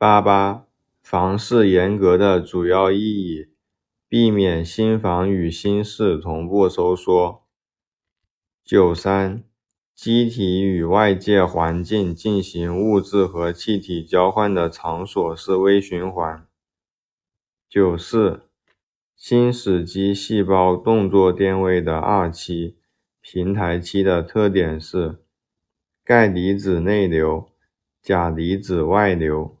八八房室严格的主要意义，避免心房与心室同步收缩。九三，机体与外界环境进行物质和气体交换的场所是微循环。九四，心死肌细胞动作电位的二期平台期的特点是，钙离子内流，钾离子外流。